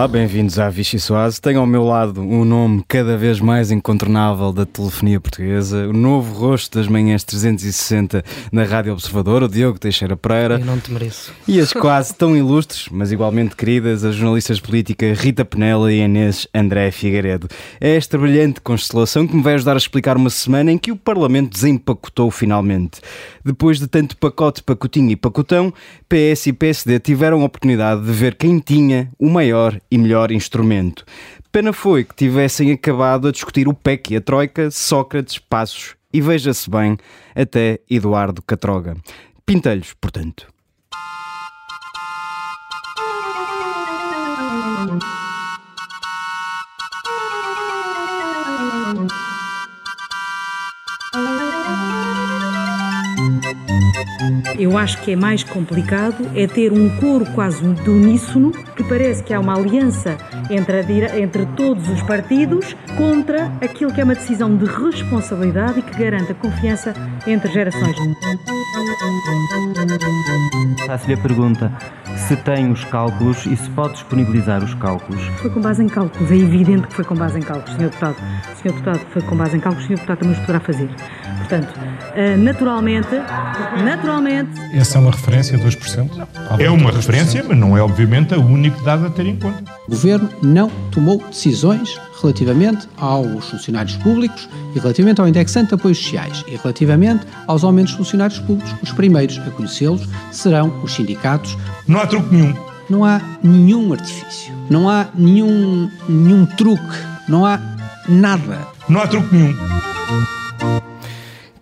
Olá, bem-vindos à Vichy Soase. Tenho ao meu lado um nome cada vez mais incontornável da telefonia portuguesa, o novo rosto das manhãs 360 na Rádio Observador, o Diogo Teixeira Pereira. Eu não te mereço. E as quase tão ilustres, mas igualmente queridas, as jornalistas políticas Rita Penela e Inês André Figueiredo. É esta brilhante constelação que me vai ajudar a explicar uma semana em que o Parlamento desempacotou finalmente. Depois de tanto pacote, pacotinho e pacotão, PS e PSD tiveram a oportunidade de ver quem tinha o maior e melhor instrumento. Pena foi que tivessem acabado a discutir o PEC e a Troika, Sócrates, Passos e, veja-se bem, até Eduardo Catroga. Pintelhos, portanto. Eu acho que é mais complicado é ter um coro quase de uníssono, que parece que há uma aliança entre, entre todos os partidos contra aquilo que é uma decisão de responsabilidade e que garanta confiança entre gerações. Faço-lhe a pergunta se tem os cálculos e se pode disponibilizar os cálculos. Foi com base em cálculos, é evidente que foi com base em cálculos, Sr. Deputado. Sr. Deputado, foi com base em cálculos, Sr. Deputado também os poderá fazer. Portanto, eh, naturalmente, naturalmente... Essa é uma referência, 2%? É uma referência, mas não é obviamente o único dado a ter em conta. O Governo não tomou decisões relativamente aos funcionários públicos e relativamente ao indexante de apoios sociais e relativamente aos aumentos de funcionários públicos. Os primeiros a conhecê-los serão os sindicatos. Não há truque nenhum. Não há nenhum artifício, não há nenhum, nenhum truque, não há nada. Não há truque nenhum.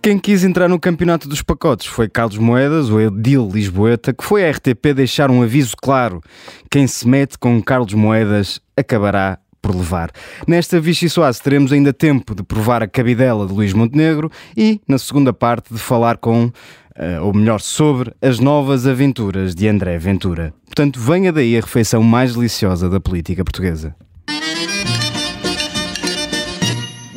Quem quis entrar no campeonato dos pacotes foi Carlos Moedas, o Edil Lisboeta, que foi à RTP deixar um aviso claro: quem se mete com Carlos Moedas acabará por levar. Nesta Vichy Soase teremos ainda tempo de provar a cabidela de Luís Montenegro e, na segunda parte, de falar com, eh, ou melhor, sobre as novas aventuras de André Ventura. Portanto, venha daí a refeição mais deliciosa da política portuguesa.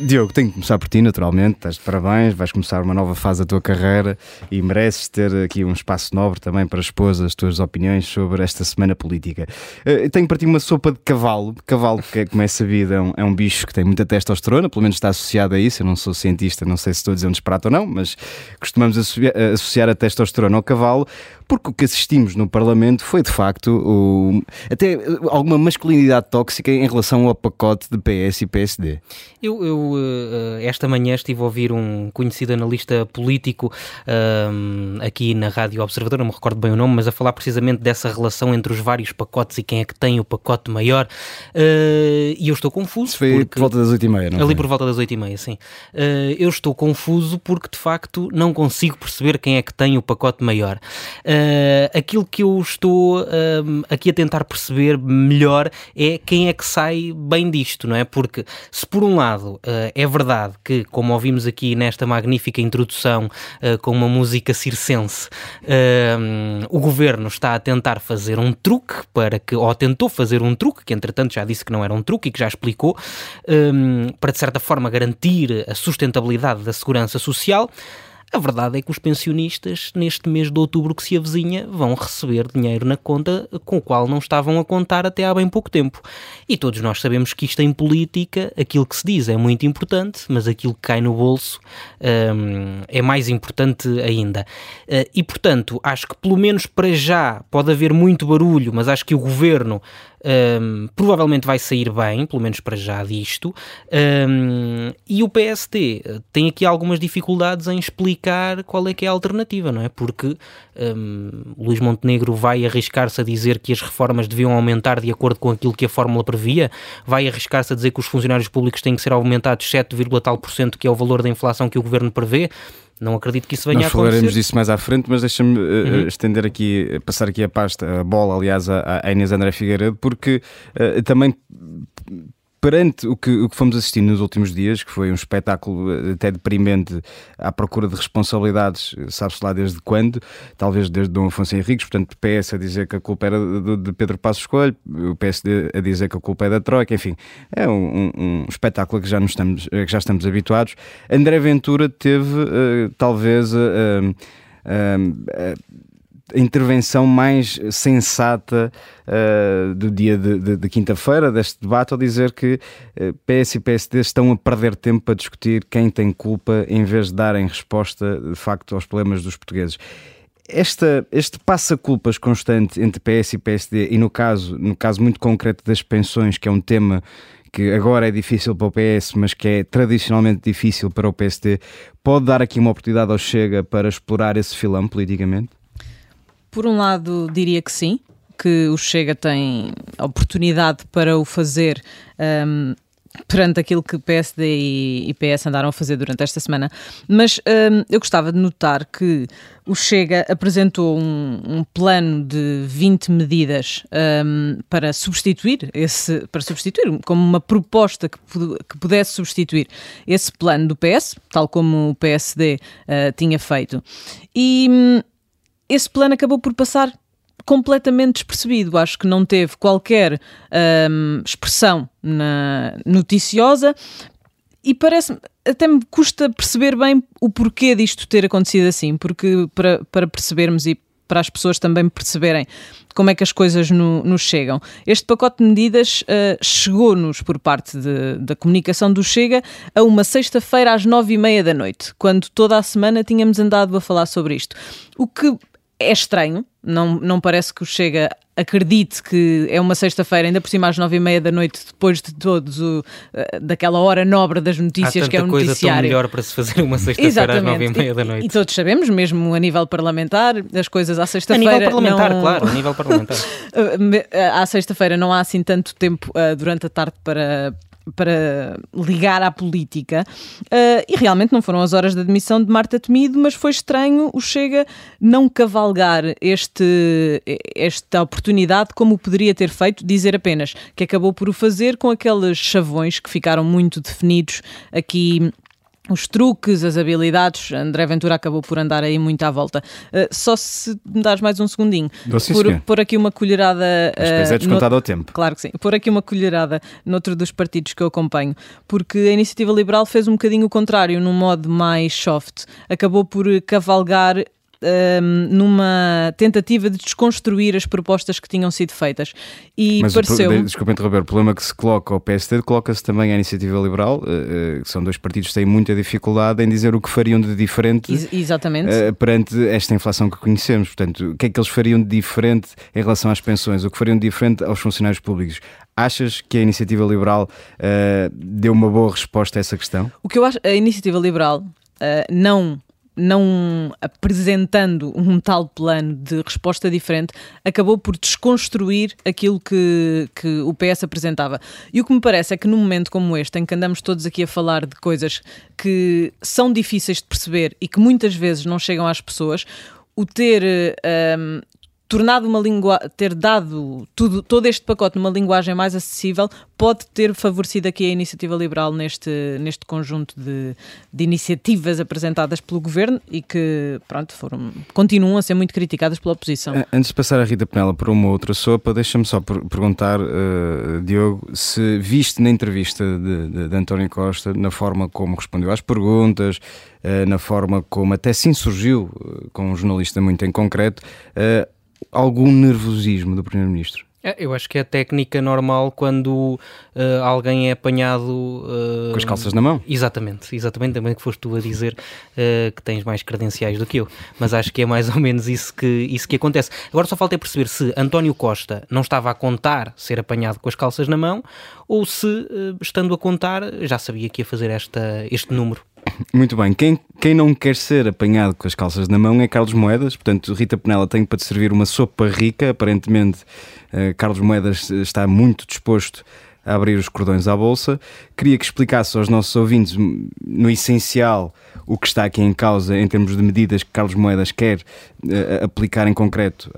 Diogo, tenho que começar por ti, naturalmente. Estás de parabéns, vais começar uma nova fase da tua carreira e mereces ter aqui um espaço nobre também para expor as tuas opiniões sobre esta semana política. Uh, tenho para ti uma sopa de cavalo. Cavalo, que, como é sabido, é um, é um, bicho que tem muita testosterona, pelo menos está associado a isso. Eu não sou cientista, não sei se estou a dizer um disparate ou não, mas costumamos associar a testosterona ao cavalo porque o que assistimos no Parlamento foi de facto o, até alguma masculinidade tóxica em relação ao pacote de PS e PSD. Eu, eu eh, esta manhã estive a ouvir um conhecido analista político um, aqui na Rádio Observador, não me recordo bem o nome, mas a falar precisamente dessa relação entre os vários pacotes e quem é que tem o pacote maior. Uh, e eu estou confuso. Foi porque... por volta das 8h30, não Ali por volta das 8h30, sim. Uh, eu estou confuso porque de facto não consigo perceber quem é que tem o pacote maior. Uh, aquilo que eu estou aqui a tentar perceber melhor é quem é que sai bem disto, não é? Porque se por um lado é verdade que, como ouvimos aqui nesta magnífica introdução uh, com uma música circense, uh, o governo está a tentar fazer um truque para que, ou tentou fazer um truque, que entretanto já disse que não era um truque e que já explicou, para de certa forma garantir a sustentabilidade da segurança social. A verdade é que os pensionistas, neste mês de outubro que se avizinha, vão receber dinheiro na conta com o qual não estavam a contar até há bem pouco tempo. E todos nós sabemos que isto em política, aquilo que se diz é muito importante, mas aquilo que cai no bolso hum, é mais importante ainda. Uh, e portanto, acho que pelo menos para já pode haver muito barulho, mas acho que o governo um, provavelmente vai sair bem, pelo menos para já disto, um, e o PST tem aqui algumas dificuldades em explicar qual é que é a alternativa, não é? Porque um, Luís Montenegro vai arriscar-se a dizer que as reformas deviam aumentar de acordo com aquilo que a fórmula previa, vai arriscar-se a dizer que os funcionários públicos têm que ser aumentados 7, tal por cento, que é o valor da inflação que o governo prevê. Não acredito que isso venha Nós a acontecer. falaremos disso mais à frente, mas deixa-me uh, uhum. estender aqui, passar aqui a pasta, a bola, aliás, à, Inês André Figueiredo, porque uh, também perante o que, o que fomos assistindo nos últimos dias, que foi um espetáculo eh, até deprimente à procura de responsabilidades, sabe-se lá desde quando, talvez desde Dom Afonso Henriques, portanto, PS a dizer que a culpa era de, de Pedro Passos Coelho, o PSD a dizer que a culpa é da Troika, enfim, é um, um, espetáculo que já, nos estamos, que já estamos habituados. André Ventura teve, uh, talvez, uh, uh, a intervenção mais sensata uh, do dia de, de, de quinta-feira deste debate ao dizer que uh, PS e PSD estão a perder tempo para discutir quem tem culpa em vez de darem resposta de facto aos problemas dos portugueses. Esta, este passa-culpas constante entre PS e PSD e no caso, no caso muito concreto das pensões, que é um tema que agora é difícil para o PS, mas que é tradicionalmente difícil para o PSD, pode dar aqui uma oportunidade ao Chega para explorar esse filão politicamente? Por um lado, diria que sim, que o Chega tem oportunidade para o fazer um, perante aquilo que PSD e, PS andaram a fazer durante esta semana. Mas um, eu gostava de notar que o Chega apresentou um, um plano de 20 medidas um, para substituir esse, para substituir, como uma proposta que, que pudesse substituir esse plano do PS, tal como o PSD uh, tinha feito. E hum, esse plano acabou por passar completamente despercebido. Acho que não teve qualquer hum, expressão na noticiosa e parece até me custa perceber bem o porquê disto ter acontecido assim, porque para, para percebermos e para as pessoas também perceberem como é que as coisas no, nos chegam. Este pacote de medidas uh, chegou-nos por parte de, da comunicação do Chega a uma sexta-feira às nove e meia da noite, quando toda a semana tínhamos andado a falar sobre isto. O que é estranho, não, não parece que o Chega acredite que é uma sexta-feira, ainda por cima às nove e meia da noite, depois de todos o, eh, daquela hora nobre das notícias que é o coisa noticiário. Tão melhor para se fazer uma sexta-feira às nove e meia da noite. E, e, todos sabemos, mesmo a nível parlamentar, as coisas à sexta-feira. A nível parlamentar, não... claro, a nível parlamentar. à sexta-feira não há assim tanto tempo uh, durante a tarde para para ligar à política. Uh, e realmente não foram as horas da admissão de Marta Temido, mas foi estranho o Chega não cavalgar este, esta oportunidade como poderia ter feito, dizer apenas que acabou por o fazer com aqueles chavões que ficaram muito definidos aqui os truques, as habilidades. André Ventura acabou por andar aí muito à volta. Uh, só se me dás mais um segundinho. por, por aqui uma colherada. Mas uh, é descontado no... ao tempo. Claro que sim. Por aqui uma colherada noutro dos partidos que eu acompanho. Porque a Iniciativa Liberal fez um bocadinho o contrário, num modo mais soft. Acabou por cavalgar um, numa tentativa de desconstruir as propostas que tinham sido feitas. E Mas pareceu. Desculpa interromper, o problema que se coloca ao PSD coloca-se também à Iniciativa Liberal, uh, que são dois partidos que têm muita dificuldade em dizer o que fariam de diferente Ex exatamente. Uh, perante esta inflação que conhecemos. Portanto, o que é que eles fariam de diferente em relação às pensões? O que fariam de diferente aos funcionários públicos? Achas que a Iniciativa Liberal uh, deu uma boa resposta a essa questão? O que eu acho, a Iniciativa Liberal uh, não não apresentando um tal plano de resposta diferente, acabou por desconstruir aquilo que, que o PS apresentava. E o que me parece é que num momento como este, em que andamos todos aqui a falar de coisas que são difíceis de perceber e que muitas vezes não chegam às pessoas, o ter um, tornado uma língua, ter dado tudo, todo este pacote numa linguagem mais acessível, pode ter favorecido aqui a iniciativa liberal neste, neste conjunto de, de iniciativas apresentadas pelo governo e que, pronto, foram, continuam a ser muito criticadas pela oposição. Antes de passar a Rita Penela por uma outra sopa, deixa-me só perguntar, uh, Diogo, se viste na entrevista de, de, de, António Costa, na forma como respondeu às perguntas, uh, na forma como até se insurgiu uh, com um jornalista muito em concreto, algum nervosismo do Primeiro-Ministro? É, eu acho que é a técnica normal quando uh, alguém é apanhado uh, com as calças na mão. Exatamente, exatamente. Também que foste tu a dizer uh, que tens mais credenciais do que eu, mas acho que é mais ou menos isso que, isso que acontece. Agora só falta é perceber se António Costa não estava a contar ser apanhado com as calças na mão ou se, estando a contar, já sabia que ia fazer esta, este número. Muito bem, quem, quem não quer ser apanhado com as calças na mão é Carlos Moedas, portanto, Rita Penela tem para te servir uma sopa rica. Aparentemente, uh, Carlos Moedas está muito disposto a abrir os cordões à bolsa. Queria que explicasse aos nossos ouvintes, no essencial, o que está aqui em causa em termos de medidas que Carlos Moedas quer uh, aplicar em concreto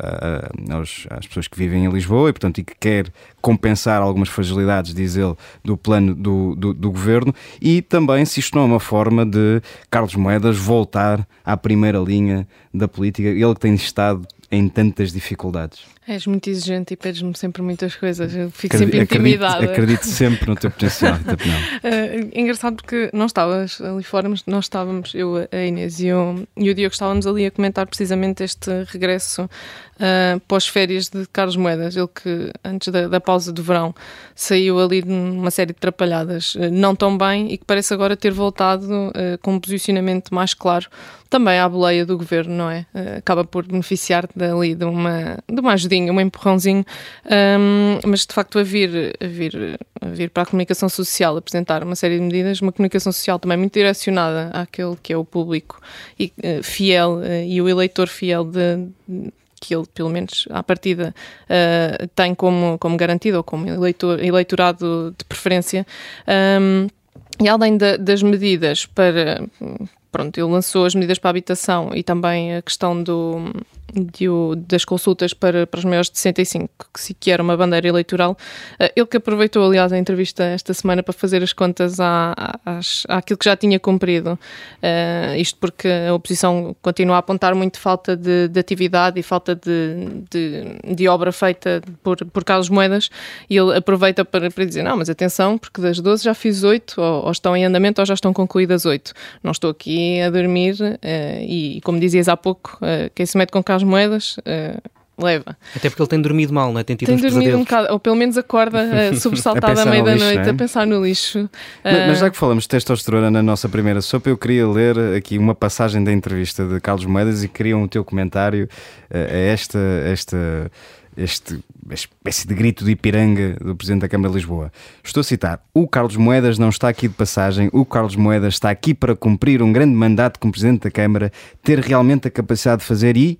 aos, às pessoas que vivem em Lisboa e, portanto, e que quer compensar algumas fragilidades, diz ele, do plano do, do, do governo. E também se isto não é uma forma de Carlos Moedas voltar à primeira linha da política, ele que tem estado em tantas dificuldades? És muito exigente e pedes-me sempre muitas coisas. Eu fico sempre intimidada. Acredito, acredito sempre no teu potencial. uh, engraçado porque não estavas ali fora, mas nós estávamos, eu, a Inês e o, e o Diogo, estávamos ali a comentar precisamente este regresso uh, pós-férias de Carlos Moedas. Ele que, antes da, da, pausa do verão, saiu ali de uma série de trapalhadas uh, não tão bem e que parece agora ter voltado uh, com um posicionamento mais claro também à boleia do governo, não é? Uh, acaba por beneficiar dali de uma, de uma ajudinha, um empurrãozinho, um, mas de facto a vir, a, vir, a vir para a comunicação social apresentar uma série de medidas, uma comunicação social também muito direcionada àquele que é o público e, uh, fiel uh, e o eleitor fiel de, que ele, pelo menos à partida, uh, tem como, como garantido ou como eleitor, eleitorado de preferência. Um, e além das medidas para pronto, ele lançou as medidas para a habitação e também a questão do, de, das consultas para, para os maiores de 65, que, que era uma bandeira eleitoral. Uh, ele que aproveitou, aliás, a entrevista esta semana para fazer as contas à, às, àquilo que já tinha cumprido. Uh, isto porque a oposição continua a apontar muito falta de, de atividade e falta de, de, de, obra feita por, por Carlos Moedas e ele aproveita para, para dizer, não, mas atenção, porque das 12 já fiz 8, ou, ou estão em andamento ou já estão concluídas 8. Não estou aqui a dormir uh, e, como dizias há pouco, quem se mete com Carlos moedas, uh, leva. Até porque ele tem dormido mal, não é? Tem tido tem uns dormido pesadelos. um bocado, ou pelo menos acorda uh, sobressaltado à meia-da-noite é? a pensar no lixo. Mas, mas, já que falamos de testosterona na nossa primeira sopa, eu queria ler aqui uma passagem da entrevista de Carlos Moedas e queria um teu comentário uh, a esta. esta este espécie de grito de Ipiranga do Presidente da Câmara de Lisboa. Estou a citar: O Carlos Moedas não está aqui de passagem, o Carlos Moedas está aqui para cumprir um grande mandato como Presidente da Câmara, ter realmente a capacidade de fazer e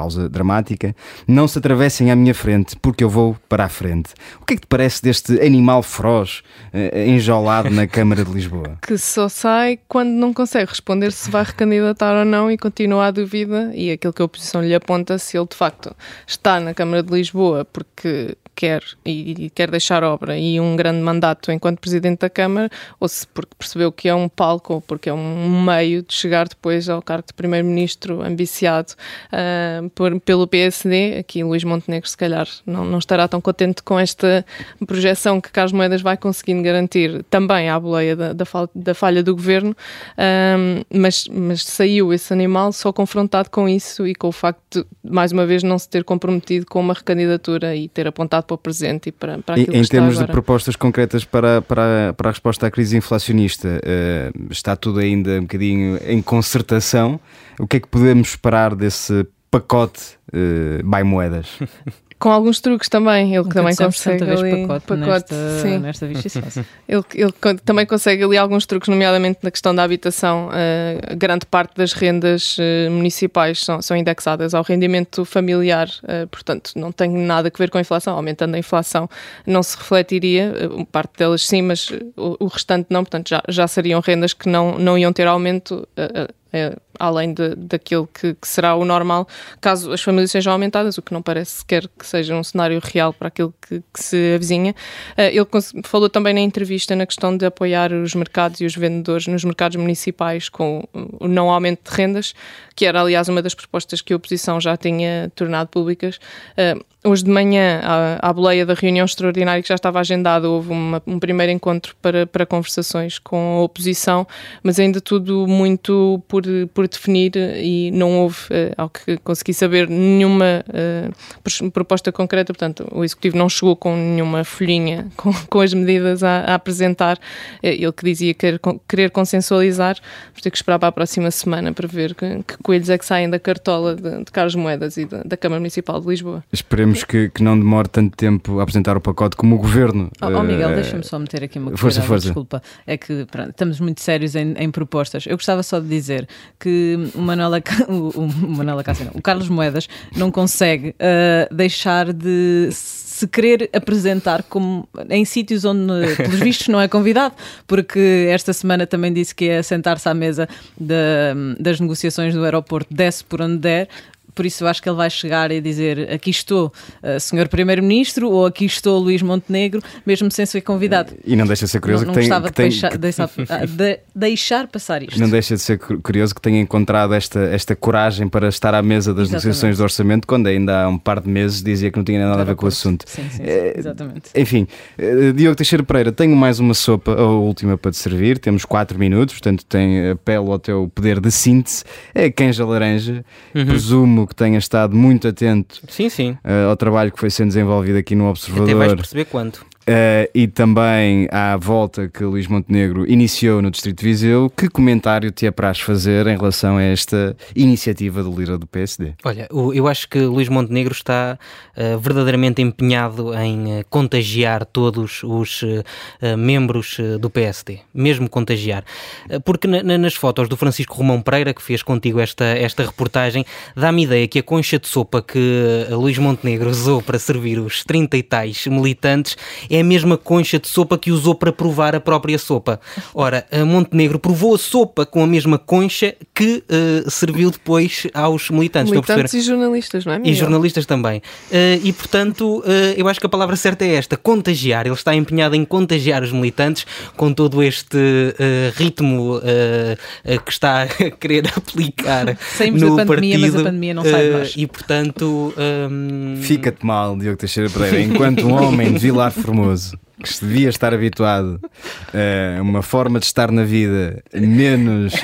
pausa dramática, não se atravessem à minha frente, porque eu vou para a frente. O que é que te parece deste animal feroz uh, enjaulado na Câmara de Lisboa? Que só sai quando não consegue responder se vai recandidatar ou não e continua a dúvida e aquilo que a oposição lhe aponta se ele de facto está na Câmara de Lisboa porque quer e, quer deixar obra e um grande mandato enquanto Presidente da Câmara, ou se porque percebeu que é um palco ou porque é um meio de chegar depois ao cargo de Primeiro-Ministro ambiciado uh, por, pelo PSD. Aqui Luís Montenegro, se calhar, não, não estará tão contente com esta projeção que Carlos Moedas vai conseguindo garantir também à boleia da, da, falha, da falha do governo, uh, mas, mas saiu esse animal só confrontado com isso e com o facto de, mais uma vez, não se ter comprometido com uma recandidatura e ter apontado para o presente e para, para aquilo em, que termos de propostas concretas para, para, para a resposta à crise inflacionista, uh, está tudo ainda um bocadinho em concertação. O que é que podemos esperar desse pacote uh, buy moedas? com alguns truques também. Ele também consegue ali pacote, pacote nesta, sim. nesta ele, ele também consegue ali alguns truques, nomeadamente na questão da habitação. Uh, grande parte das rendas uh, municipais são, são indexadas ao rendimento familiar, uh, portanto, não tem nada a ver com a inflação. Aumentando a inflação, não se refletiria, parte delas sim, mas o, o, restante não, portanto, já, já seriam rendas que não, não iam ter aumento é, além de, daquilo que, que, será o normal, caso as famílias sejam aumentadas, o que não parece sequer que seja um cenário real para aquilo que, que se avizinha. Uh, ele falou também na entrevista na questão de apoiar os mercados e os vendedores nos mercados municipais com o não aumento de rendas, que era, aliás, uma das propostas que a oposição já tinha tornado públicas. Uh, Hoje de manhã, à, à boleia da reunião extraordinária que já estava agendada, houve uma, um primeiro encontro para, para conversações com a oposição, mas ainda tudo muito por, por definir e não houve, uh, ao que consegui saber, nenhuma uh, proposta concreta. Portanto, o Executivo não chegou com nenhuma folhinha com, com as medidas a, a apresentar. Uh, ele que dizia querer, querer consensualizar, vamos ter que esperar para a próxima semana para ver que, que coelhos é que saem da cartola de, de Carlos Moedas e da, da Câmara Municipal de Lisboa. Esperemos esperemos que, que, não demore tanto tempo a apresentar o pacote como o governo. Oh, oh Miguel, uh, deixa-me só meter aqui uma força, força. desculpa. É que pronto, estamos muito sérios em, em, propostas. Eu gostava só de dizer que o Manuela, o, o, Manuela Cássio, o Carlos Moedas não consegue uh, deixar de se querer apresentar como em sítios onde, pelos vistos, não é convidado, porque esta semana também disse que ia sentar-se à mesa de, das negociações do aeroporto, desce por onde der, por isso eu acho que ele vai chegar e dizer aqui estou, uh, senhor Primeiro-Ministro, ou aqui estou, Luís Montenegro, mesmo sem ser convidado. E não deixa de ser curioso não, que, não tem, gostava que tem, de, deixar, que, deixar, de deixar passar isto. Não deixa de ser curioso que tenha encontrado esta, esta coragem para estar à mesa das Exatamente. negociações do orçamento, quando ainda há um par de meses dizia que não tinha nada a ver com o assunto. Sim, sim, sim, Eh, exatamente. Enfim, eh, Diogo Teixeira Pereira, tenho mais uma sopa, a última para te servir. Temos 4 minutos, portanto, tem apelo ao teu poder de síntese. É canja laranja. Uhum. Presumo que tenhas estado muito atento Sim, sim. eh, ao trabalho que foi sendo desenvolvido aqui no Até Observador. vais perceber quanto. Eh, e também à volta que Luís Montenegro iniciou no Distrito de Viseu. Que comentário te apraz fazer em relação a esta iniciativa do líder do PSD? Olha, eu acho que Luís Montenegro está eh, verdadeiramente empenhado em eh, contagiar todos os membros do PSD, mesmo contagiar. Porque na- na- nas fotos do Francisco Romão Pereira, que fez contigo esta, esta reportagem, dá-me ideia que a concha de sopa que Luís Montenegro usou para servir os 30 e tais militantes é a mesma concha de sopa que usou para provar a própria sopa. Ora, Montenegro provou a sopa com a mesma concha que eh, serviu depois aos militantes. Militantes e jornalistas, não é? E Miguel? jornalistas também. Eh, e portanto, eh, eu acho que a palavra certa é esta: contagiar. Ele está empenhado em contagiar os militantes com todo este ritmo que está a querer aplicar Saímos no da pandemia, mas a partido. pandemia não sai de nós. E portanto. ehm, Fica-te mal, Diogo Teixeira Pereira, enquanto um homem de Vilar Formoso que devia estar habituado a uma forma de estar na vida menos.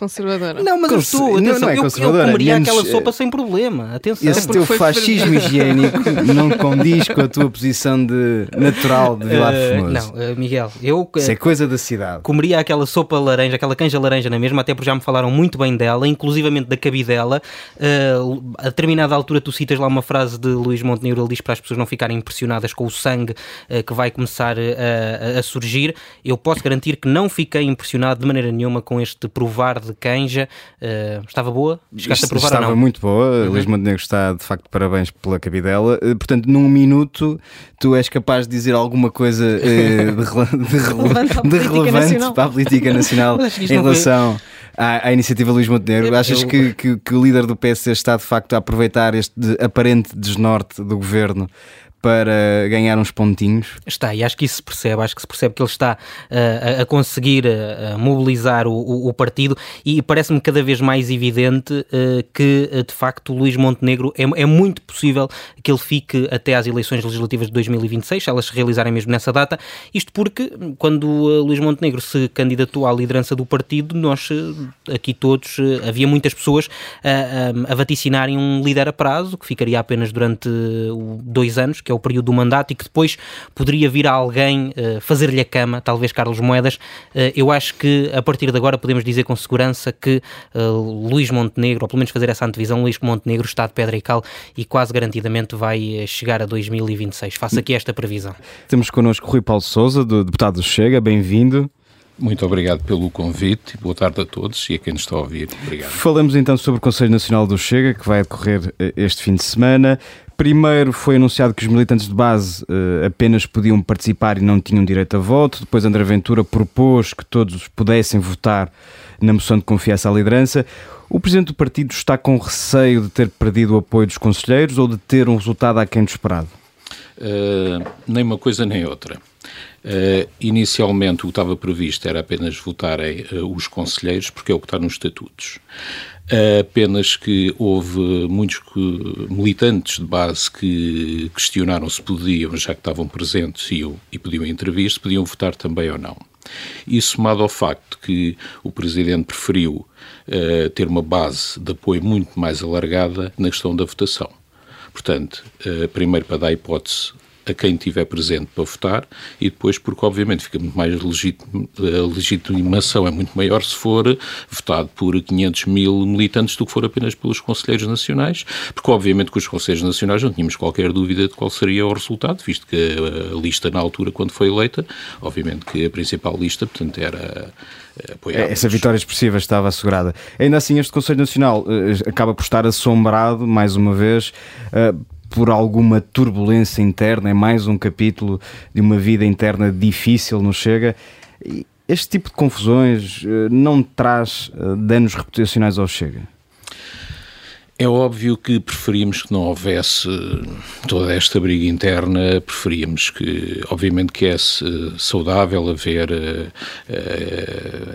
Conservadora. Não, mas eu Conse- estou. não, Atenção, não é eu- eu, conservadora, comeria menos, aquela eh, sopa sem problema. Atenção. esse teu foi fascismo higiênico não condiz com a tua posição de natural de Vilar Eh, Formoso. não, eh, Miguel, eu. Isso é coisa da cidade. comeria aquela sopa laranja, aquela canja laranja na mesma, até porque já me falaram muito bem dela, inclusivamente da cabidela. Uh, a determinada altura tu citas lá uma frase de Luís Montenegro, ele diz para as pessoas não ficarem impressionadas com o sangue uh, que vai começar uh, a, a surgir. Eu posso garantir que não fiquei impressionado de maneira nenhuma com este provar de canja. Uh, estava boa? Chegaste a provar Estava ou não? muito boa. Luís Montenegro está de facto de parabéns pela cabidela. Eh, Portanto, num minuto tu és capaz de dizer alguma coisa eh, de, de Relevante para a de política relevante nacional. para a política nacional em relação à, à iniciativa Luís Montenegro. Achas eu- que, que- que o líder do PSD está de facto a aproveitar este de- aparente desnorte do governo para ganhar uns pontinhos? Está, e acho que isso se percebe, acho que se percebe que ele está uh, a, a conseguir uh, mobilizar o, o- partido e parece-me cada vez mais evidente uh, que, de facto, Luís Montenegro é, é muito possível que ele fique até às eleições legislativas de 2026, se elas se realizarem mesmo nessa data, isto porque quando Luís Montenegro se candidatou à liderança do partido, nós aqui todos, havia muitas pessoas uh, um, a vaticinarem um líder a prazo, que ficaria apenas durante dois anos, que é o período do mandato, e que depois poderia vir a alguém uh, fazer-lhe a cama, talvez Carlos Moedas. Uh, eu acho que a partir de agora podemos dizer com segurança que uh, Luís Montenegro, ou pelo menos fazer essa antevisão, Luís Montenegro está de pedra e cal e quase garantidamente vai chegar a 2026. Faço aqui esta previsão. Temos connosco Rui Paulo Souza, do deputado do Chega, bem-vindo. Muito obrigado pelo convite. Boa tarde a todos e a quem nos está a ouvir. Obrigado. Falamos então sobre o Conselho Nacional do Chega, que vai decorrer este fim de semana. Primeiro foi anunciado que os militantes de base eh, apenas podiam participar e não tinham direito a voto. Depois André Ventura propôs que todos pudessem votar na moção de confiança à liderança. O presidente do partido está com receio de ter perdido o apoio dos conselheiros ou de ter um resultado aquém do esperado? Uh, nem uma coisa nem outra. Uh, inicialmente o que estava previsto era apenas votarem uh, os conselheiros, porque é o que está nos estatutos. Uh, apenas que houve muitos militantes de base que questionaram se podiam, já que estavam presentes e, e podiam intervir, se podiam votar também ou não. E somado ao facto que o Presidente preferiu uh, ter uma base de apoio muito mais alargada na questão da votação. Portanto, eh, primeiro para dar hipótese a quem estiver presente para votar e depois porque obviamente fica muito mais legítimo, a legitimação é muito maior se for votado por 500 mil militantes do que for apenas pelos Conselheiros Nacionais, porque obviamente com os Conselheiros Nacionais não tínhamos qualquer dúvida de qual seria o resultado, visto que a, lista na altura quando foi eleita, obviamente que a principal lista, portanto, era apoiada. Essa vitória expressiva estava assegurada. Ainda assim, este Conselho Nacional eh, acaba por estar assombrado, mais uma vez, eh, por alguma turbulência interna. É mais um capítulo de uma vida interna difícil no Chega. Este tipo de confusões eh, não traz eh, danos reputacionais ao Chega? É óbvio que preferimos que não houvesse toda esta briga interna, preferíamos que, obviamente, que é saudável haver uh,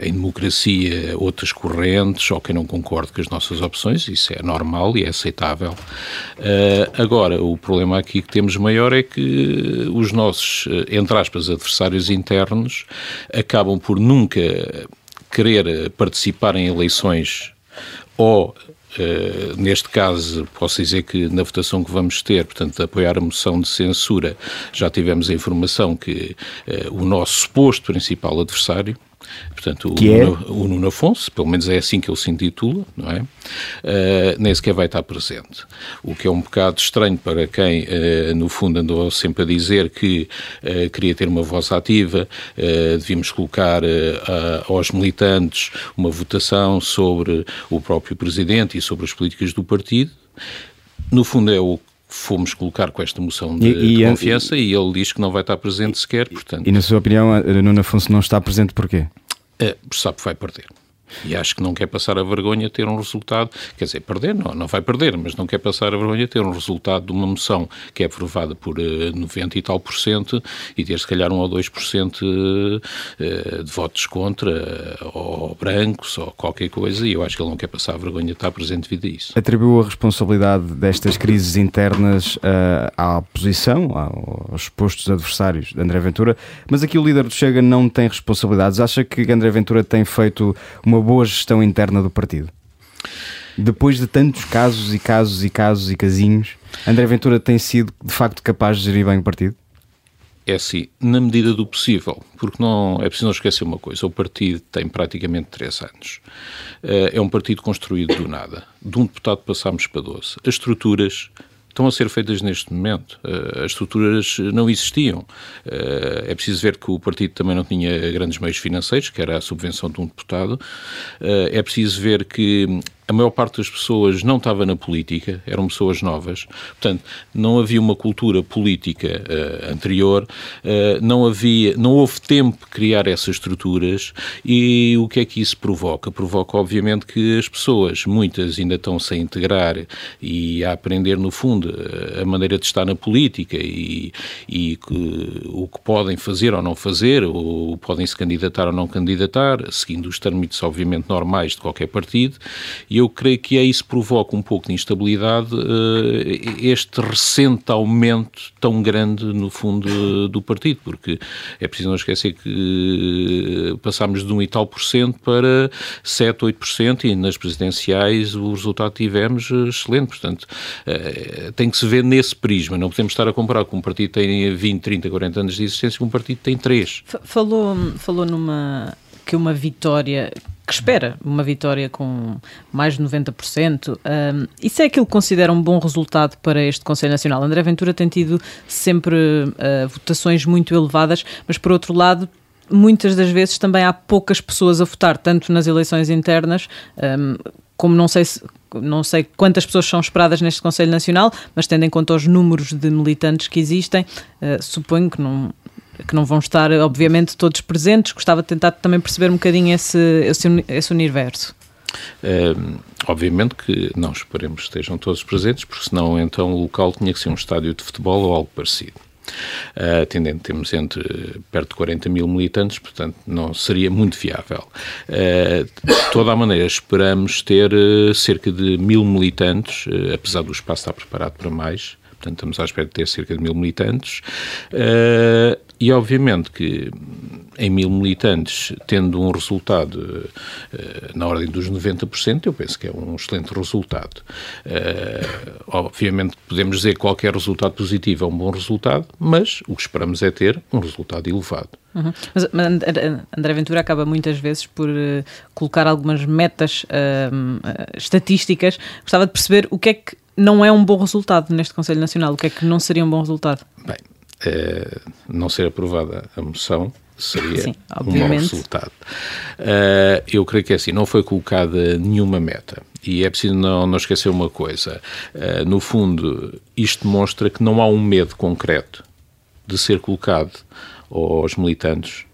em democracia outras correntes ou quem não concorde com as nossas opções, isso é normal e é aceitável. Agora, o problema aqui que temos maior é que os nossos, entre aspas, adversários internos acabam por nunca querer participar em eleições ou Uh, neste caso, posso dizer que na votação que vamos ter, portanto, de apoiar a moção de censura, já tivemos a informação que uh, o nosso suposto principal adversário, Portanto, o, é? Nuno, o Nuno Afonso, pelo menos é assim que ele se intitula, não é? Uh, nem sequer vai estar presente. O que é um bocado estranho para quem, uh, no fundo, andou sempre a dizer que uh, queria ter uma voz ativa, devíamos colocar aos militantes uma votação sobre o próprio Presidente e sobre as políticas do partido. No fundo, é o fomos colocar com esta moção de, e, e, de confiança e, e, ele diz que não vai estar presente sequer, portanto... E na sua opinião, Nuno Afonso não está presente porquê? É, sabe que vai perder. E acho que não quer passar a vergonha ter um resultado, quer dizer, perder, não, não vai perder, mas não quer passar a vergonha ter um resultado de uma moção que é aprovada por uh, eh, 90 e tal por cento e ter se calhar um ou 2 por cento uh, de votos contra, ou brancos, ou qualquer coisa, e eu acho que ele não quer passar a vergonha de estar presente devido a isso. Atribuiu a responsabilidade destas crises internas à oposição, aos postos adversários de André Ventura, mas aqui o líder do Chega não tem responsabilidades. Acha que André Ventura tem feito uma boa gestão interna do partido? Depois de tantos casos e casos e casos e casinhos, André Ventura tem sido de facto capaz de gerir bem o partido? É assim, na medida do possível, porque não é preciso não esquecer uma coisa: o partido tem praticamente três anos. Eh, é um partido construído do nada. De um deputado passámos para 12. As estruturas estão a ser feitas neste momento. Uh, as estruturas não existiam. Uh, é preciso ver que o partido também não tinha grandes meios financeiros, que era a subvenção de um deputado. Uh, é preciso ver que a maior parte das pessoas não estava na política, eram pessoas novas, portanto, não havia uma cultura política uh, anterior, uh, não havia, não houve tempo de criar essas estruturas. E o que é que isso provoca? Provoca, obviamente, que as pessoas, muitas ainda estão-se a integrar e a aprender, no fundo, a maneira de estar na política e, e que, o que podem fazer ou não fazer, ou podem se candidatar ou não candidatar, seguindo os trâmites, obviamente, normais de qualquer partido, e eu creio que é isso provoca um pouco de instabilidade, uh, este recente aumento tão grande, no fundo, do partido, porque é preciso não esquecer que passámos de 1 e tal por cento para 7, 8 por cento e nas presidenciais o resultado que tivemos excelente, portanto, tem que se ver nesse prisma, não podemos estar a comparar com um partido que tem 20, 30, 40 anos de existência com um partido que tem 3. Falou, falou numa que uma vitória que espera uma vitória com mais de 90%. Um, isso é aquilo que considera um bom resultado para este Conselho Nacional. André Ventura tem tido sempre uh, votações muito elevadas, mas por outro lado, muitas das vezes também há poucas pessoas a votar, tanto nas eleições internas, um, como não sei se não sei quantas pessoas são esperadas neste Conselho Nacional, mas tendo em conta os números de militantes que existem, uh, suponho que não, que não vão estar, obviamente, todos presentes. Gostava de tentar também perceber um bocadinho esse, esse, esse universo. Uh, obviamente que não esperemos que estejam todos presentes, porque senão então o local tinha que ser um estádio de futebol ou algo parecido. Uh, atendendo, temos entre perto de 40 mil militantes, portanto não seria muito viável. Uh, de toda a maneira, esperamos ter uh, cerca de mil militantes, apesar do espaço estar preparado para mais, portanto estamos à espera de ter cerca de mil militantes. E obviamente que em mil militantes, tendo um resultado uh, na ordem dos 90%, eu penso que é um excelente resultado. Uh, obviamente podemos dizer que qualquer resultado positivo é um bom resultado, mas o que esperamos é ter um resultado elevado. Uhum. Mas, mas André Ventura acaba muitas vezes por uh, colocar algumas metas estatísticas. Gostava de perceber o que é que não é um bom resultado neste Conselho Nacional, o que é que não seria um bom resultado? Bem, uh, não ser aprovada a moção seria Sim, um mau resultado. Uh, eu creio que é assim, não foi colocada nenhuma meta. E é preciso não, não esquecer uma coisa. Uh, no fundo, isto demonstra que não há um medo concreto de ser colocado aos militantes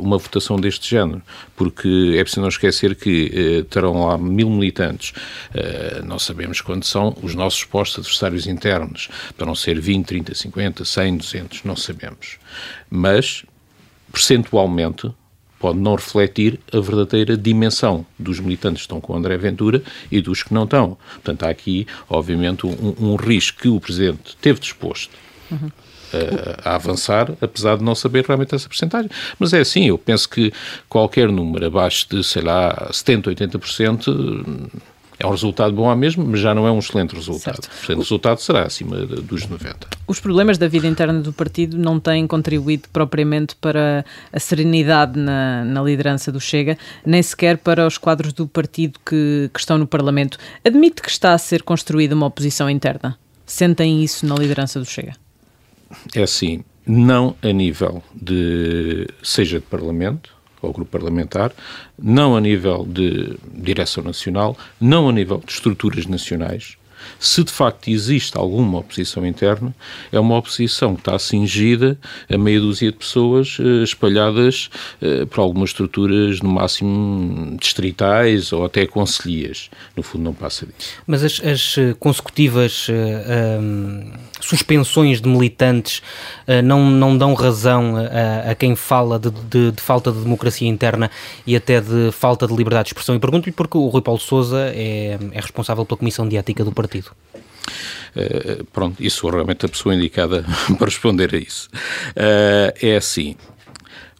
uma votação deste género, porque é preciso não esquecer que uh, terão lá mil militantes, uh, não sabemos quantos são os nossos postos adversários internos, para não ser 20, 30, 50, 100, 200, não sabemos. Mas, percentualmente, pode não refletir a verdadeira dimensão dos militantes que estão com André Ventura e dos que não estão. Portanto, há aqui, obviamente, um, um risco que o Presidente teve disposto. Uhum. A, a avançar, apesar de não saber realmente essa porcentagem. Mas é assim, eu penso que qualquer número abaixo de, sei lá, 70%, 80% é um resultado bom à mesma, mas já não é um excelente resultado. Certo. Portanto, o resultado será acima dos 90. Os problemas da vida interna do partido não têm contribuído propriamente para a serenidade na, na liderança do Chega, nem sequer para os quadros do partido que, que estão no Parlamento. Admite que está a ser construída uma oposição interna? Sentem isso na liderança do Chega? É assim, não a nível de, seja de Parlamento, ao grupo parlamentar, não a nível de direção nacional, não a nível de estruturas nacionais, se de facto existe alguma oposição interna, é uma oposição que está cingida a meia dúzia de pessoas eh, espalhadas eh, por algumas estruturas, no máximo distritais ou até conselhias. No fundo, não passa disso. Mas as, as eh, consecutivas um, suspensões de militantes uh, não, não dão razão a, a quem fala de, de, de, falta de democracia interna e até de falta de liberdade de expressão? E pergunto-lhe porque o Rui Paulo Souza é, é responsável pela Comissão de Ética do Partido. Uh, pronto, isso realmente a pessoa indicada para responder a isso. Uh, é assim,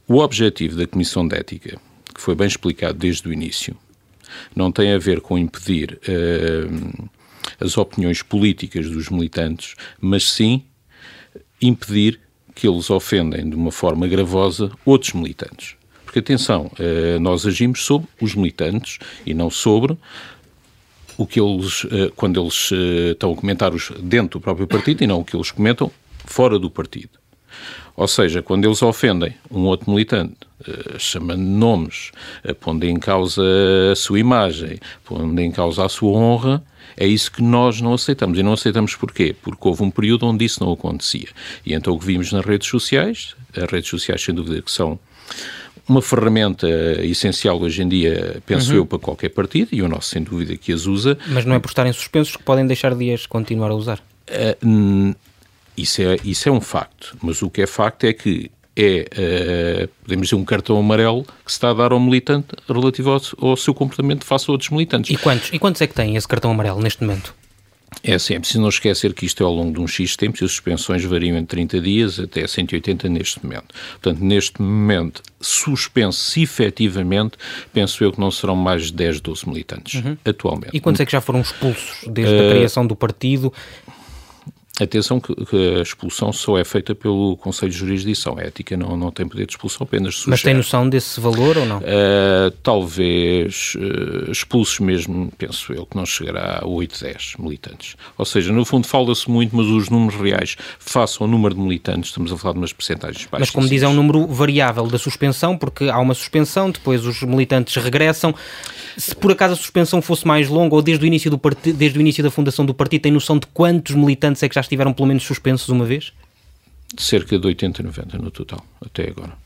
o objetivo da Comissão de Ética, que foi bem explicado desde o início, não tem a ver com impedir uh, as opiniões políticas dos militantes, mas sim impedir que eles ofendem de uma forma gravosa outros militantes. Porque, atenção, nós agimos sobre os militantes e não sobre o que eles, eh, quando eles eh, estão a comentar os, dentro do próprio partido e não o que eles comentam fora do partido. Ou seja, quando eles ofendem um outro militante, eh, chamando nomes, pondo em causa a sua imagem, pondo em causa a sua honra, é isso que nós não aceitamos. E não aceitamos porquê? Porque houve um período onde isso não acontecia. E então o que vimos nas redes sociais, as redes sociais sem dúvida que são uma ferramenta essencial hoje em dia, penso uhum. eu, para qualquer partido, e o nosso, sem dúvida, que as usa. Mas não é por estarem suspensos que podem deixar de as continuar a usar? Uh, isso, é, isso é um facto, mas o que é facto é que é, uh, podemos dizer, um cartão amarelo que se está a dar ao militante relativo ao, ao seu comportamento face a outros militantes. E quantos, e quantos é que têm esse cartão amarelo neste momento? É assim, é preciso não esquecer que isto é ao longo de um X tempo e as suspensões variam entre 30 dias até 180 neste momento. Portanto, neste momento, suspenso efetivamente, penso eu que não serão mais de 10, 12 militantes, uhum. atualmente. E quantos é que já foram expulsos desde uh, a criação do partido Atenção que, que, a expulsão só é feita pelo Conselho de Jurisdição. A ética não, não tem poder de expulsão, apenas sugere. Mas tem noção desse valor ou não? Uh, talvez uh, expulsos mesmo, penso eu, que não chegará a 8, 10 militantes. Ou seja, no fundo fala-se muito, mas os números reais, face ao número de militantes, estamos a falar de umas percentagens baixas. Mas como diz, é um número variável da suspensão, porque há uma suspensão, depois os militantes regressam. Se por acaso a suspensão fosse mais longa, ou desde o início, do desde o início da fundação do partido, tem noção de quantos militantes é que já estiveram pelo menos suspensos uma vez? Cerca de 80, 90 no total, até agora.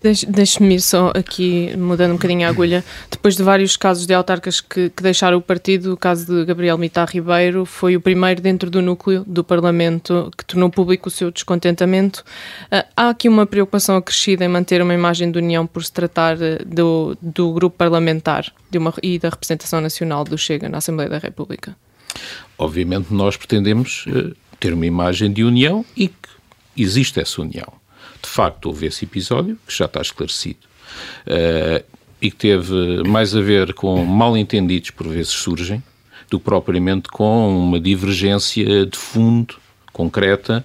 Deixe-me ir só aqui, mudando um bocadinho a agulha. Depois de vários casos de autarcas que, que deixaram o partido, o caso de Gabriel Mitar Ribeiro foi o primeiro dentro do núcleo do Parlamento que tornou público o seu descontentamento. Uh, há aqui uma preocupação acrescida em manter uma imagem de união por se tratar ah, do, do grupo parlamentar de uma, e da representação nacional do Chega na Assembleia da República. Obviamente, nós pretendemos uh, ter uma imagem de união e que existe essa união. De facto, houve esse episódio, que já está esclarecido, uh, e que teve mais a ver com mal-entendidos, por vezes surgem, do que propriamente com uma divergência de fundo concreta,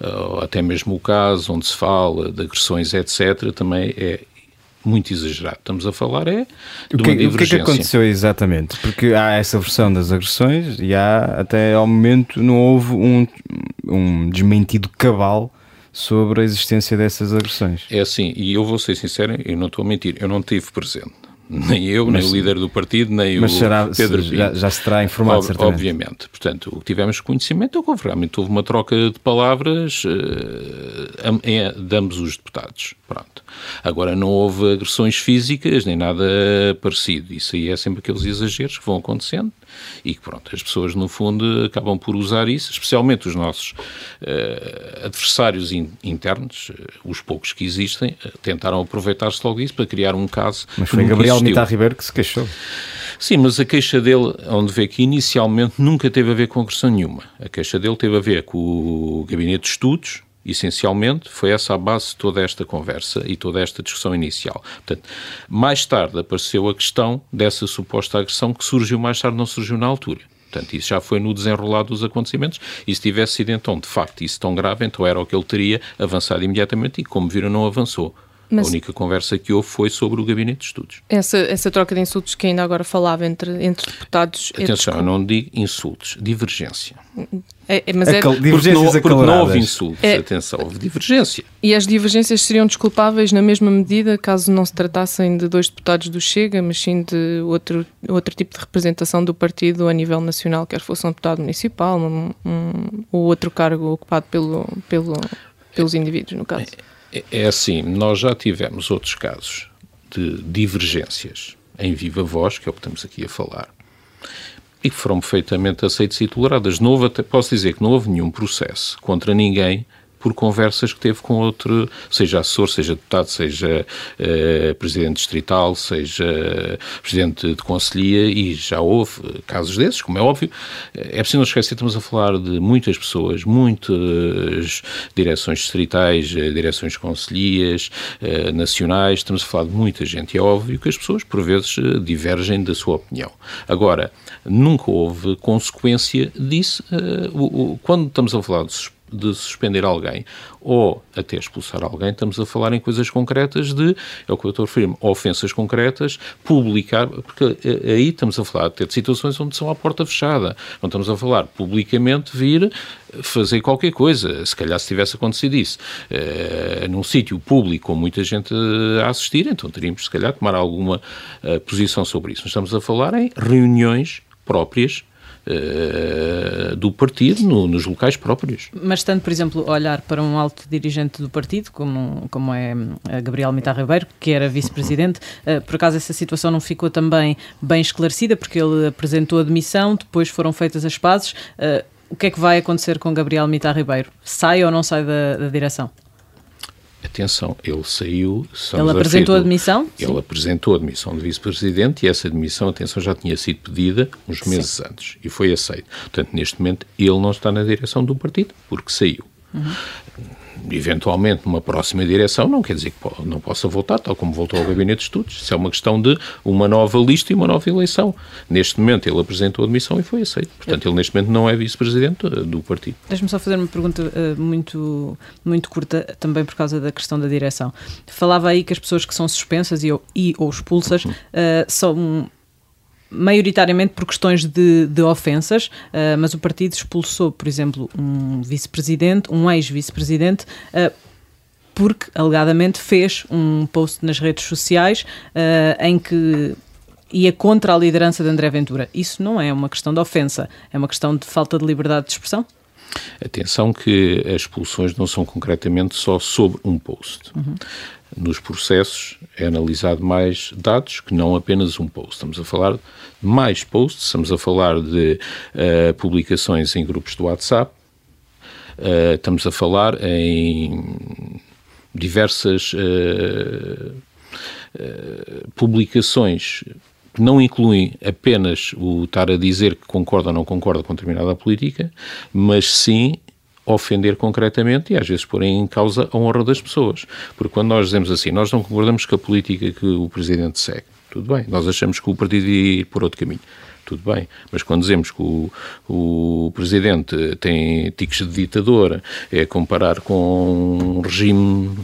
uh, até mesmo o caso onde se fala de agressões, etc., também é muito exagerado. Estamos a falar é de o que, uma divergência. O que é que aconteceu exatamente? Porque há essa versão das agressões e há, até ao momento, não houve um, um desmentido cabal sobre a existência dessas agressões. É assim, e eu vou ser sincero, eu não estou a mentir, eu não tive presente Nem eu, Mas- nem o líder do partido, nem Mas o será- Pedro já- já se terá informado, Ob- certamente. Obviamente. Portanto, o que tivemos conhecimento é que houve, realmente houve uma troca de palavras am- em- de ambos os deputados. Pronto. Agora, não houve agressões físicas nem nada parecido. Isso aí é sempre aqueles exageros que vão acontecendo e que, pronto, as pessoas, no fundo, acabam por usar isso, especialmente os nossos eh, adversários in- internos, eh, os poucos que existem, eh, tentaram aproveitar-se logo disso para criar um caso Mas foi Gabriel. Mitar Ribeiro que se queixou. Sim, mas a queixa dele, onde vê que inicialmente nunca teve a ver com agressão nenhuma. A queixa dele teve a ver com o gabinete de estudos, essencialmente, foi essa a base de toda esta conversa e toda esta discussão inicial. Portanto, mais tarde apareceu a questão dessa suposta agressão que surgiu mais tarde, não surgiu na altura. Portanto, isso já foi no desenrolar dos acontecimentos e se tivesse sido então, de facto, isso tão grave, então era o que ele teria avançado imediatamente e, como viram, não avançou. Mas- A única conversa que houve foi sobre o gabinete de estudos. Essa, essa troca de insultos que ainda agora falava entre, entre deputados. é Atenção, eu não digo insultos, divergência. É, é, mas é, Acal- Porque Divergências não, porque não houve insultos, É. atenção, houve divergência. E as divergências seriam desculpáveis na mesma medida caso não se tratassem de dois deputados do Chega, mas sim de outro, outro tipo de representação do partido a nível nacional, quer fosse um deputado municipal um, um, ou outro cargo ocupado pelo, pelo, pelos indivíduos, no caso. É- É assim, nós já tivemos outros casos de divergências em viva voz, que é o que estamos aqui a falar, e que foram perfeitamente aceitas e toleradas. Não houve, posso dizer que não houve nenhum processo contra ninguém por conversas que teve com outro, seja assessor, seja deputado, seja eh, presidente distrital, seja presidente de conselhia, e já houve casos desses, como é óbvio. É preciso não esquecer, estamos a falar de muitas pessoas, muitas direções distritais, eh, direções de conselhias, eh, nacionais, estamos a falar de muita gente, é óbvio que as pessoas, por vezes, eh, divergem da sua opinião. Agora, nunca houve consequência disso. eh, o- quando estamos a falar de de suspender alguém ou até expulsar alguém, estamos a falar em coisas concretas de, é o que eu estou a referir ofensas concretas, publicar, porque eh, aí estamos a falar até de situações onde são à porta fechada, não estamos a falar publicamente vir fazer qualquer coisa, se calhar se tivesse acontecido isso eh, num sítio público com muita gente a assistir, então teríamos se calhar tomar alguma eh, posição sobre isso. Mas estamos a falar em reuniões próprias eh, do partido no- nos locais próprios. Mas tanto, por exemplo, olhar para um alto dirigente do partido, como, como é a Gabriel Mitar Ribeiro, que era vice-presidente, eh, por acaso essa situação não ficou também bem esclarecida, porque ele apresentou a demissão, depois foram feitas as pazes. Eh, o que é que vai acontecer com Gabriel Mitar Ribeiro? Sai ou não sai da, da direção? Atenção, ele saiu. Ele apresentou a demissão? Ele Sim. apresentou a demissão de vice-presidente e essa demissão, atenção, já tinha sido pedida uns meses antes e foi aceito. Portanto, neste momento, ele não está na direção do partido porque saiu. Eventualmente, numa próxima direção, não quer dizer que não possa voltar, tal como voltou ao gabinete de estudos. Isso é uma questão de uma nova lista e uma nova eleição. Neste momento, ele apresentou a demissão e foi aceito. Portanto, ele neste momento não é vice-presidente eh, do partido. Deixa-me só fazer uma pergunta eh, muito, muito curta, também por causa da questão da direção. Falava aí que as pessoas que são suspensas e, ou- e ou expulsas eh, são maioritariamente por questões de, de ofensas, eh, mas o partido expulsou, por exemplo, um vice-presidente, um ex-vice-presidente, eh, porque alegadamente fez um post nas redes sociais eh, em que ia contra a liderança de André Ventura. Isso não é uma questão de ofensa, é uma questão de falta de liberdade de expressão? Atenção que as expulsões não são concretamente só sobre um post. Nos processos é analisado mais dados que não apenas um post. Estamos a falar de mais posts, estamos a falar de eh, publicações em grupos do WhatsApp, eh, estamos a falar em diversas eh, publicações que não incluem apenas o estar a dizer que concorda ou não concorda com determinada política, mas sim ofender concretamente e às vezes pôr em causa a honra das pessoas. Porque quando nós dizemos assim, nós não concordamos com a política que o Presidente segue, tudo bem, nós achamos que o partido devia ir por outro caminho. Tudo bem, mas quando dizemos que o, o Presidente tem tiques de ditador, é comparar com um regime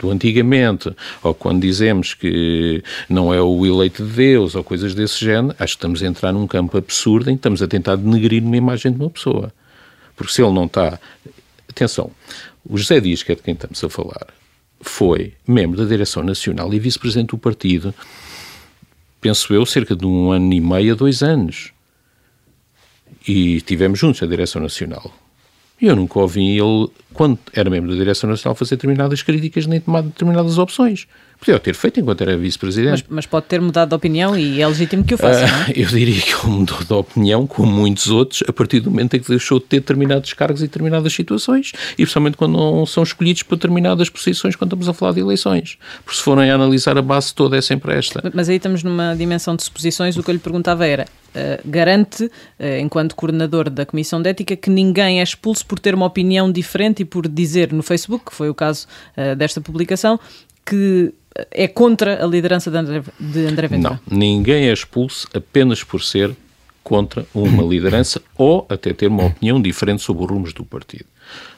do antigamente, ou quando dizemos que não é o eleito de Deus, ou coisas desse género, acho que estamos a entrar num campo absurdo em que estamos a tentar denegrir uma imagem de uma pessoa. Porque se ele não está. Atenção, o José Dias, que é de quem estamos a falar, foi membro da Direção Nacional e vice-presidente do partido penso eu, cerca de um ano e meio a dois anos. E estivemos juntos, a Direção Nacional. E eu nunca ouvi ele, quando era membro da Direção Nacional, fazer determinadas críticas nem tomar determinadas opções. Podia ter feito enquanto era vice-presidente. Mas, mas, pode ter mudado de opinião e é legítimo que o faça, uh, não é? Eu diria que ele mudou de opinião, como muitos outros, a partir do momento em que deixou de ter determinados cargos e determinadas situações, e principalmente quando não são escolhidos para determinadas posições quando estamos a falar de eleições. Porque se forem a analisar a base toda é sempre esta. Mas aí estamos numa dimensão de suposições, o que eu lhe perguntava era, Uh, garante, uh, enquanto coordenador da Comissão de Ética, que ninguém é expulso por ter uma opinião diferente e por dizer no Facebook, que foi o caso uh, desta publicação, que é contra a liderança de André, de André Ventura? Não, ninguém é expulso apenas por ser contra uma liderança ou até ter uma opinião diferente sobre os rumos do partido.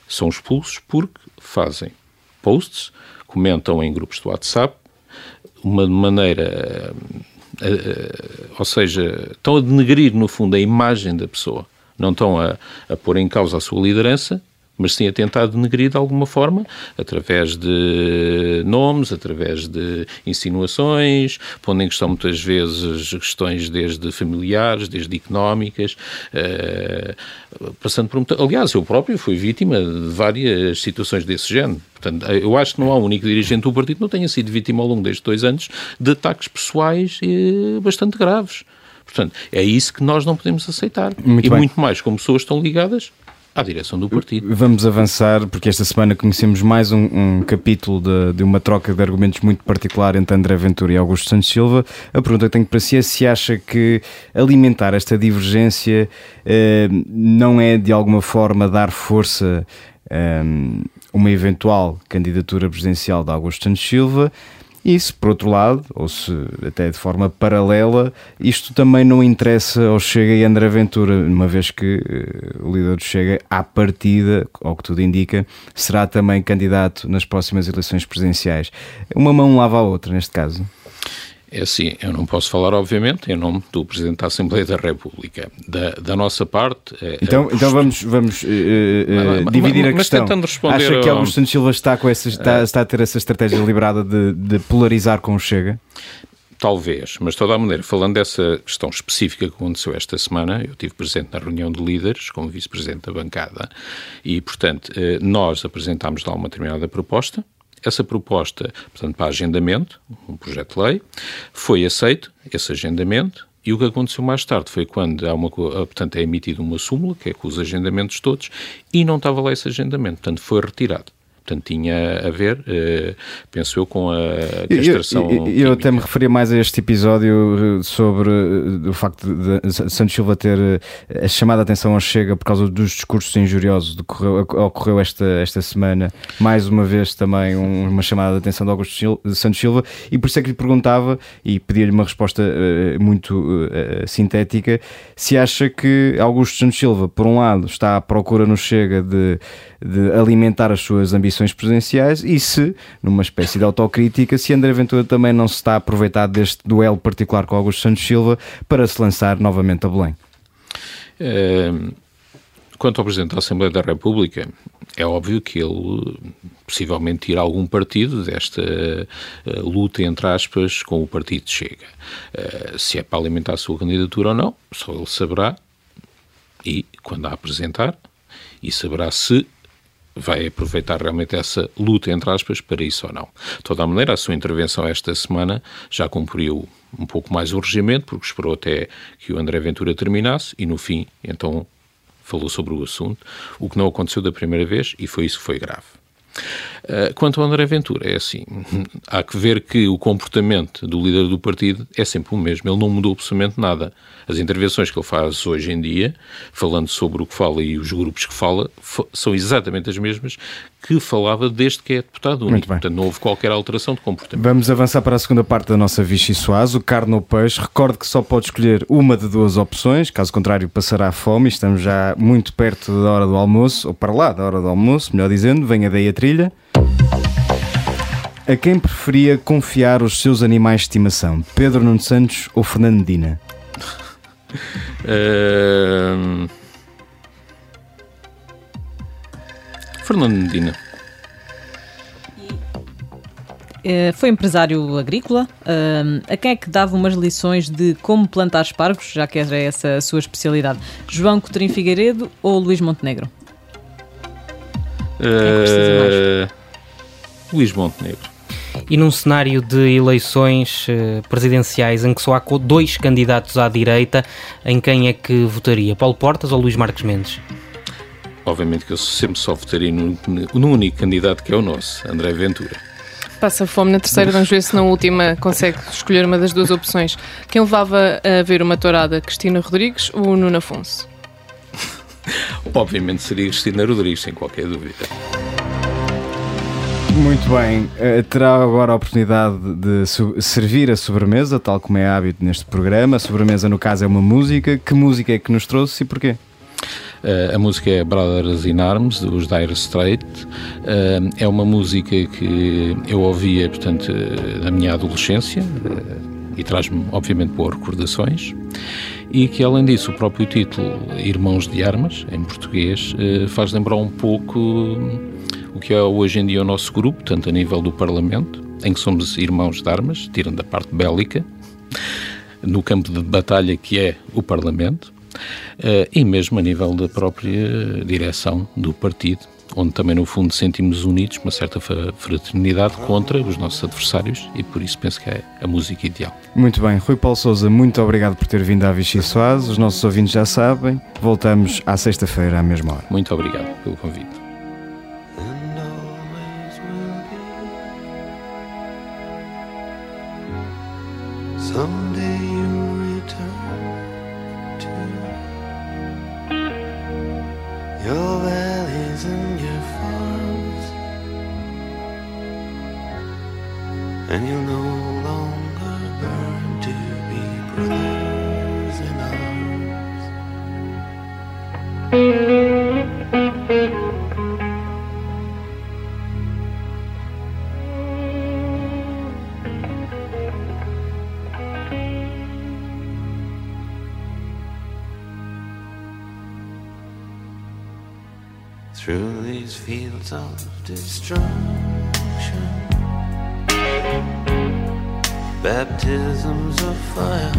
São expulsos porque fazem posts, comentam em grupos de WhatsApp, uma maneira, uh, uh, ou seja, estão a denegrir no fundo a imagem da pessoa, não estão a, a pôr em causa a sua liderança, mas sim a tentar denegrir de alguma forma, através de nomes, através de insinuações, pondo em questão muitas vezes questões desde familiares, desde económicas, uh, passando por... Aliás, eu próprio fui vítima de várias situações desse género. Portanto, eu acho que não há um único dirigente do partido que não tenha sido vítima ao longo destes dois anos de ataques pessoais bastante graves. Portanto, é isso que nós não podemos aceitar. Muito e bem. muito mais como pessoas estão ligadas à direção do partido. Vamos avançar, porque esta semana conhecemos mais um, um capítulo de, de, uma troca de argumentos muito particular entre André Ventura e Augusto Santos Silva. A pergunta que tenho para si é se acha que alimentar esta divergência eh, não é de alguma forma dar força a eh, uma eventual candidatura presidencial de Augusto Santos Silva e se, por outro lado, ou se até de forma paralela, isto também não interessa ao Chega e André Ventura, uma vez que uh, o líder do Chega, à partida, ao que tudo indica, será também candidato nas próximas eleições presidenciais. Uma mão lava a outra, neste caso. É assim, eu não posso falar, obviamente, em nome do Presidente da Assembleia da República. Da, da nossa parte. É, então, é então vamos, vamos uh, uh, mas, dividir mas, a questão. Acha que Augusto Santos Silva está, com essa, está, está a ter essa estratégia deliberada de, de polarizar com o Chega? Talvez, mas de toda a maneira, falando dessa questão específica que aconteceu esta semana, eu estive presente na reunião de líderes como vice-presidente da bancada e, portanto, nós apresentámos lá uma determinada proposta, essa proposta, portanto, para agendamento, um projeto de lei, foi aceito, esse agendamento, e o que aconteceu mais tarde foi quando há uma, portanto, é emitida uma súmula, que é com os agendamentos todos, e não estava lá esse agendamento, portanto, foi retirado. Portanto, tinha a ver, uh, penso eu, com a castração. Eu, eu, eu até me referia mais a este episódio eh, sobre uh, o facto de, Santos Silva ter uh, chamado a atenção ao Chega por causa dos discursos injuriosos que ocorreu, ocorreu esta, esta semana. Mais uma vez também um, uma chamada de atenção de Augusto Sil, de Santos Silva, e por isso é que lhe perguntava e pedia-lhe uma resposta muito sintética: se acha que Augusto Santos Silva, por um lado, está à procura no Chega de, de alimentar as suas ambições eleições presidenciais e se, numa espécie de autocrítica, se André Ventura também não se está a aproveitar deste duelo particular com Augusto Santos Silva para se lançar novamente a Belém. É, quanto ao Presidente da Assembleia da República, é óbvio que ele possivelmente tira algum partido desta uh, luta, entre aspas, com o partido Chega. Uh, se é para alimentar a sua candidatura ou não, só ele saberá e, quando a apresentar, e saberá se vai aproveitar realmente essa luta, entre aspas, para isso ou não. De toda a maneira, a sua intervenção esta semana já cumpriu um pouco mais o regimento, porque esperou até que o André Ventura terminasse e, no fim, então falou sobre o assunto, o que não aconteceu da primeira vez e foi isso que foi grave. Uh, quanto ao André Ventura, é assim, há que ver que o comportamento do líder do partido é sempre o mesmo, ele não mudou absolutamente nada. As intervenções que ele faz hoje em dia, falando sobre o que fala e os grupos que fala, são exatamente as mesmas que falava desde que é deputado único. Portanto, não houve qualquer alteração de comportamento. Vamos avançar para a segunda parte da nossa Vichy Soaz, o carne ou peixe. Recorde que só pode escolher uma de duas opções, caso contrário passará fome. Estamos já muito perto da hora do almoço, ou para lá da hora do almoço, melhor dizendo. Venha daí a trilha. A quem preferia confiar os seus animais de estimação? Pedro Nuno Santos ou Fernando Medina? Uh... Fernando Medina. eh, foi empresário agrícola. A quem é que dava umas lições de como plantar espargos, já que era essa a sua especialidade? João Coutinho Figueiredo ou Luís Montenegro? Uh, Luís Montenegro. E num cenário de eleições uh, presidenciais em que só há dois candidatos à direita, em quem é que votaria? Paulo Portas ou Luís Marques Mendes? Obviamente que eu sempre só votaria no, no único candidato que é o nosso, André Ventura. Passa fome na terceira, vamos ver se na última consegue escolher uma das duas opções. Quem levava a ver uma tourada, Cristina Rodrigues ou Nuno Afonso? Obviamente seria Cristina Rodrigues, sem qualquer dúvida. Muito bem, uh, terá agora a oportunidade de servir a sobremesa, tal como é hábito neste programa. A sobremesa, no caso, é uma música. Que música é que nos trouxe e porquê? Uh, a música é Brothers in Arms, dos Dire Straits. Uh, é uma música que eu ouvia, portanto, na minha adolescência e traz-me, obviamente, boas recordações. E que, além disso, o próprio título, Irmãos de Armas, em português, faz lembrar um pouco o que é hoje em dia o nosso grupo, tanto a nível do Parlamento, em que somos irmãos de armas, tirando a parte bélica, no campo de batalha que é o Parlamento, e mesmo a nível da própria direção do partido, onde também no fundo sentimos unidos uma certa fraternidade contra os nossos adversários e por isso penso que é a música ideal. Muito bem, Rui Paulo Souza, muito obrigado por ter vindo à Vichy Soares. Os nossos ouvintes já sabem. Voltamos à sexta-feira à mesma hora. Muito obrigado pelo convite. night. Your valleys and your farms, and you'll know. Of destruction. Baptisms of fire.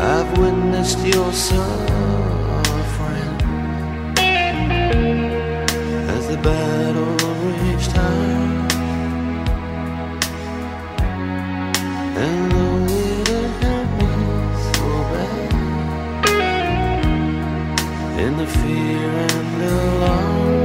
I've witnessed your suffering as the battle reached high. And the fear and alarm. You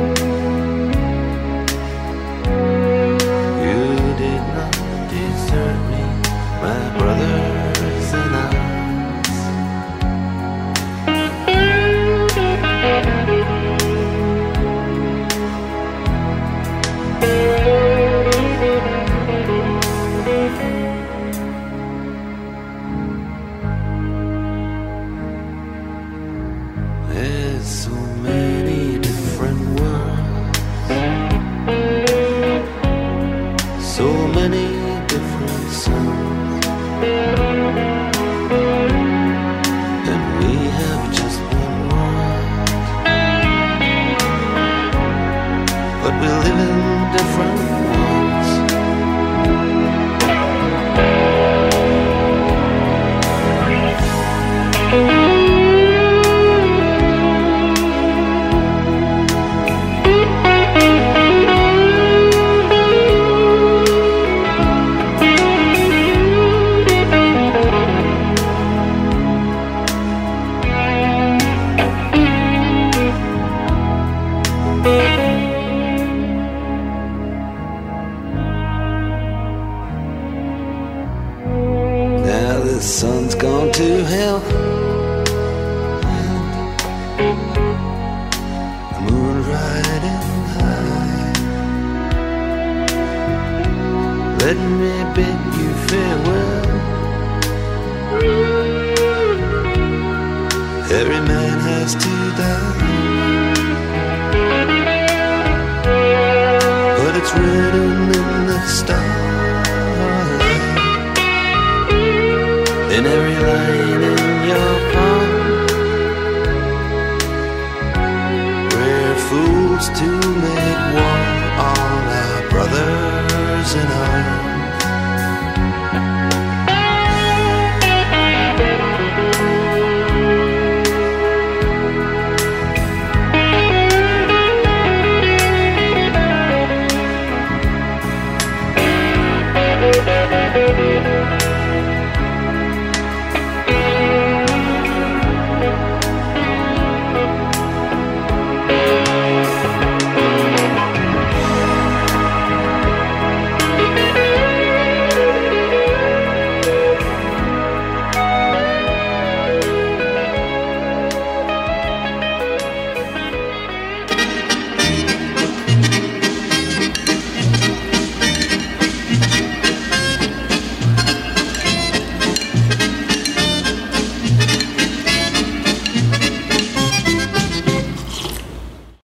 me bid you farewell. Every man has to die, but it's written.